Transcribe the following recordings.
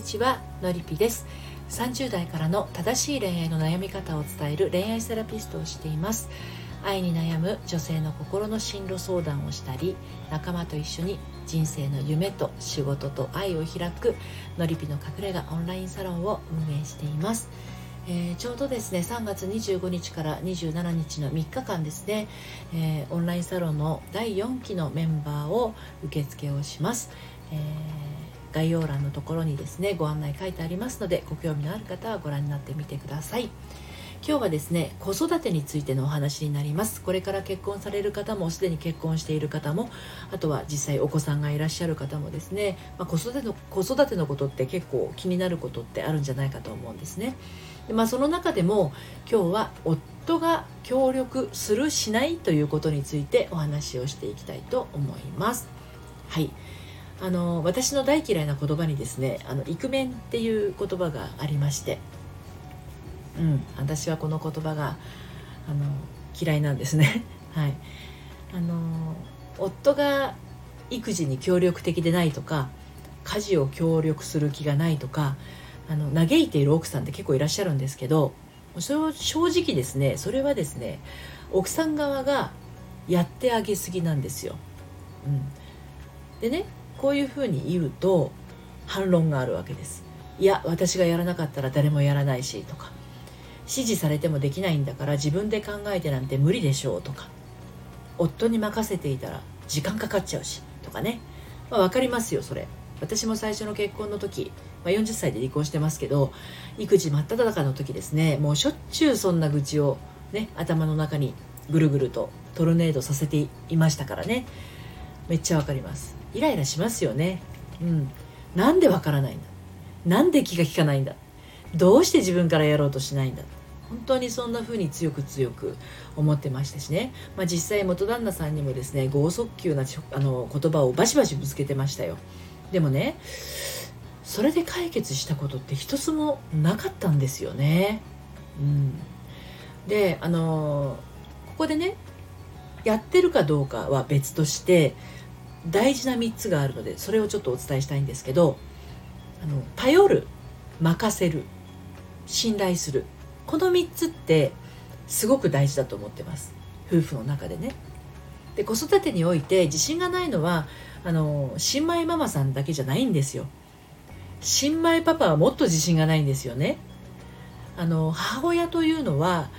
にちはのりぴです。30代からの正しい恋愛の悩み方を伝える恋愛セラピストをしています。愛に悩む女性の心の進路相談をしたり仲間と一緒に人生の夢と仕事と愛を開くのりぴの隠れ家オンラインサロンを運営しています。えー、ちょうどですね3月25日から27日の3日間ですね、えー、オンラインサロンの第4期のメンバーを受付をします、えー、概要欄のところにですねご案内書いてありますのでご興味のある方はご覧になってみてください。今日はですね子育てについてのお話になります。これから結婚される方もすでに結婚している方もあとは実際お子さんがいらっしゃる方もですね、まあ、子育ての子育てのことって結構気になることってあるんじゃないかと思うんですね。で、まあ、その中でも今日は夫が協力するしないということについてお話をしていきたいと思います。はい。あの私の大嫌いな言葉にですねあのイクメンっていう言葉がありましてうん、私はこの言葉があの嫌いなんですね。はい、あの夫が育児に協力的でないとか家事を協力する気がないとかあの嘆いている奥さんって結構いらっしゃるんですけどそれを正直ですねそれはですね奥さん側がやってあげすぎなんですよ。うん、でねこういうふうに言うと反論があるわけです。いや私がやらなかったら誰もやらないしとか。指示されてもできないんだから自分で考えてなんて無理でしょうとか。夫に任せていたら時間かかっちゃうしとかね、まあ、分かりますよそれ。私も最初の結婚の時、まあ、40歳で離婚してますけど育児真っ只中の時ですね。もうしょっちゅうそんな愚痴をね頭の中にぐるぐるとトルネードさせていましたからね。めっちゃわかります。イライラしますよね。うん。なんでわからないんだ。なんで気が利かないんだ。どうして自分からやろうとしないんだ。本当にそんな風に強く強く思ってましたしね、まあ、実際元旦那さんにもですね剛速球なあの言葉をバシバシぶつけてましたよ。でもねそれで解決したことって一つもなかったんですよね。うん。であのここでねやってるかどうかは別として大事な3つがあるのでそれをちょっとお伝えしたいんですけどあの頼る任せる信頼する。この3つってすごく大事だと思ってます。夫婦の中でね。で子育てにおいて自信がないのはあの新米ママさんだけじゃないんですよ。新米パパはもっと自信がないんですよね。あの母親というのは、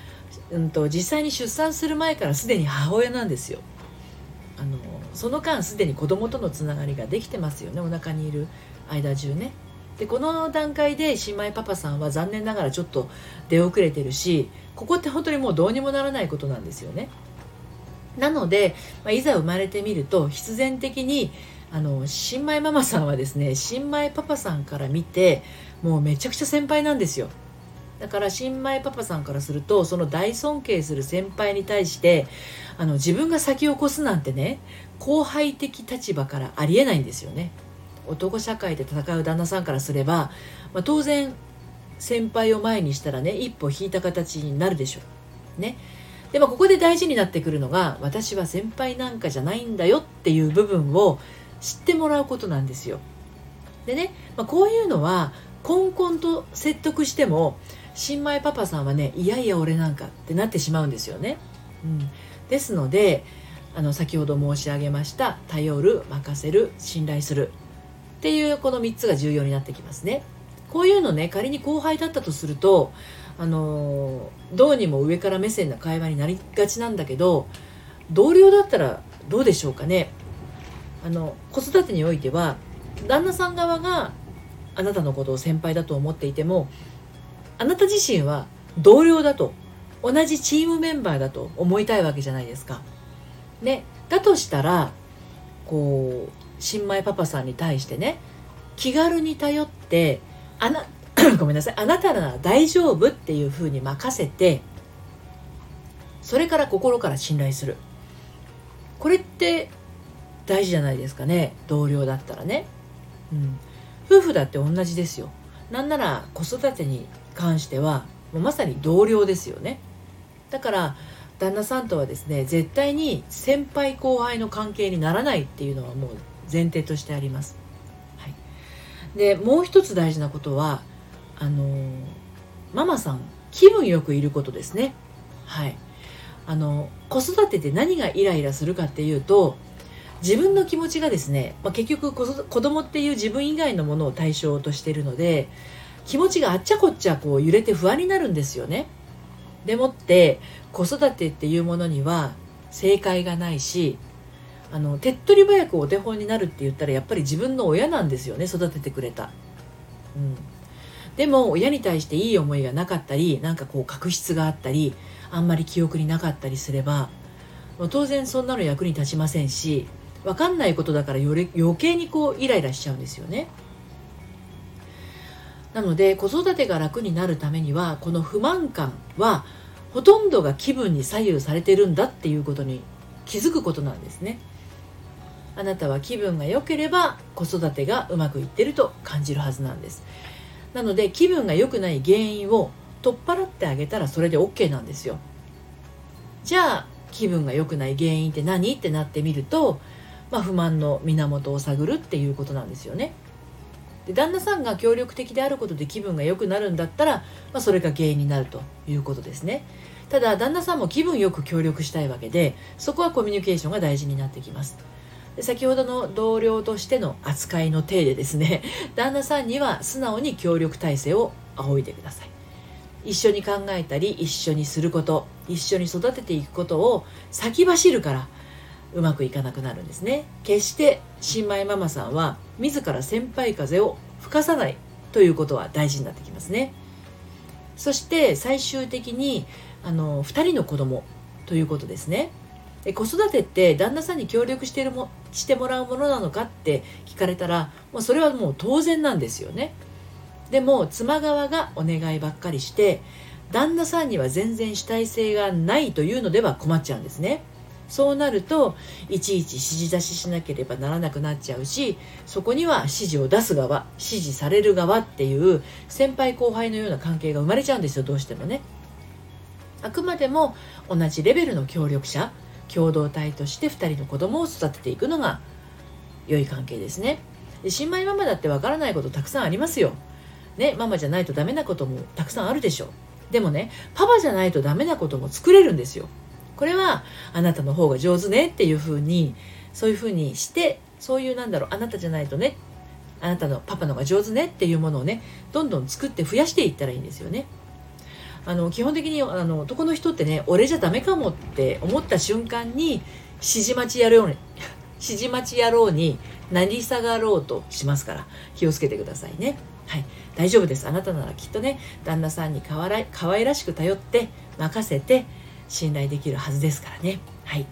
うんと、実際に出産する前からすでに母親なんですよ。あのその間すでに子供とのつながりができてますよねお腹にいる間中ねでこの段階で新米パパさんは残念ながらちょっと出遅れてるしここって本当にもうどうにもならないことなんですよね。なので、まあ、いざ生まれてみると必然的にあの新米ママさんはですね新米パパさんから見てもうめちゃくちゃ先輩なんですよ。だから新米パパさんからするとその大尊敬する先輩に対してあの自分が先を越すなんてね後輩的立場からありえないんですよね。男社会で戦う旦那さんからすれば、まあ、当然先輩を前にしたらね一歩引いた形になるでしょう。ね。でもここで大事になってくるのが私は先輩なんかじゃないんだよっていう部分を知ってもらうことなんですよ。でね、まあ、こういうのはこんこんと説得しても新米パパさんはねいやいや俺なんかってなってしまうんですよね。うん、ですのであの先ほど申し上げました頼る任せる信頼するっていうこの3つが重要になってきますね。こういうのね仮に後輩だったとするとあのどうにも上から目線な会話になりがちなんだけど同僚だったらどうでしょうかねあの子育てにおいては旦那さん側があなたのことを先輩だと思っていてもあなた自身は同僚だと同じチームメンバーだと思いたいわけじゃないですか。ね、だとしたらこう新米パパさんに対してね気軽に頼ってあな ごめんなさいあなたなら大丈夫っていうふうに任せてそれから心から信頼する。これって大事じゃないですかね。同僚だったらね、うん、夫婦だって同じですよ。なんなら子育てに関してはもうまさに同僚ですよね。だから旦那さんとはですね絶対に先輩後輩の関係にならないっていうのはもう前提としてあります。はい、でもう一つ大事なことはあのママさん気分よくいることですね。はい。あの子育てで何がイライラするかっていうと自分の気持ちがですね、まあ、結局子供っていう自分以外のものを対象としているので気持ちがあっちゃこっちゃこう揺れて不安になるんですよね。でもって子育てっていうものには正解がないしあの手っ取り早くお手本になるって言ったらやっぱり自分の親なんですよね育ててくれた、うん、でも親に対していい思いがなかったりなんかこう確執があったりあんまり記憶になかったりすれば当然そんなの役に立ちませんし分かんないことだからより余計にこうイライラしちゃうんですよね。なので子育てが楽になるためにはこの不満感はほとんどが気分に左右されてるんだっていうことに気づくことなんですね。あなたは気分が良ければ子育てがうまくいってると感じるはずなんです。なので気分が良くない原因を取っ払ってあげたらそれで OK なんですよ。じゃあ気分が良くない原因って何？ってなってみると、まあ、不満の源を探るっていうことなんですよね。で旦那さんが協力的であることで気分が良くなるんだったら、まあ、それが原因になるということですね。ただ旦那さんも気分よく協力したいわけでそこはコミュニケーションが大事になってきます。で先ほどの同僚としての扱いの体でですね 旦那さんには素直に協力体制を仰いでください。一緒に考えたり一緒にすること一緒に育てていくことを先走るからうまくいかなくなるんですね。決して新米ママさんは自ら先輩風を吹かさないということは大事になってきますね。そして最終的にあの2人の子供ということですね。で子育てって旦那さんに協力してるもしてもらうものなのかって聞かれたらもうそれはもう当然なんですよね。でも妻側がお願いばっかりして旦那さんには全然主体性がないというのでは困っちゃうんですね。そうなるといちいち指示出ししなければならなくなっちゃうしそこには指示を出す側指示される側っていう先輩後輩のような関係が生まれちゃうんですよどうしてもね。あくまでも同じレベルの協力者共同体として2人の子供を育てていくのが良い関係ですね。で新米ママだってわからないことたくさんありますよ。ねママじゃないとダメなこともたくさんあるでしょ。うでもねパパじゃないとダメなことも作れるんですよ。これはあなたの方が上手ねっていうふうにそういうふうにしてそういうなんだろうあなたじゃないとねあなたのパパの方が上手ねっていうものをねどんどん作って増やしていったらいいんですよね。あの基本的にあの男の人ってね俺じゃダメかもって思った瞬間に指示待ちやろうに 指示待ち野郎になり下がろうとしますから気をつけてくださいね。はい、大丈夫です。あなたならきっとね、旦那さんにかわら可愛らしく頼って任せて信頼できるはずですからね。はい。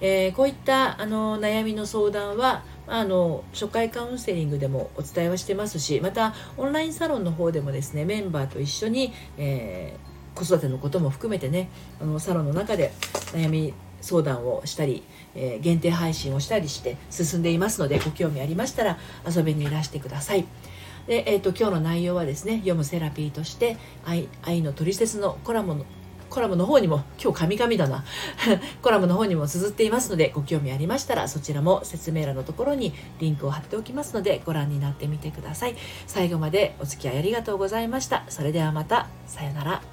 えー、こういったあの悩みの相談はあの初回カウンセリングでもお伝えはしてますしまたオンラインサロンの方でもですねメンバーと一緒に、えー、子育てのことも含めてねあのサロンの中で悩み相談をしたり、えー、限定配信をしたりして進んでいますのでご興味ありましたら遊びにいらしてください。で、えーと、今日の内容はですね読むセラピーとして愛愛のトリセツのコラムのコラムの方にも、今日神々だな、コラムの方にも綴っていますので、ご興味ありましたら、そちらも説明欄のところにリンクを貼っておきますので、ご覧になってみてください。最後までお付き合いありがとうございました。それではまた、さよなら。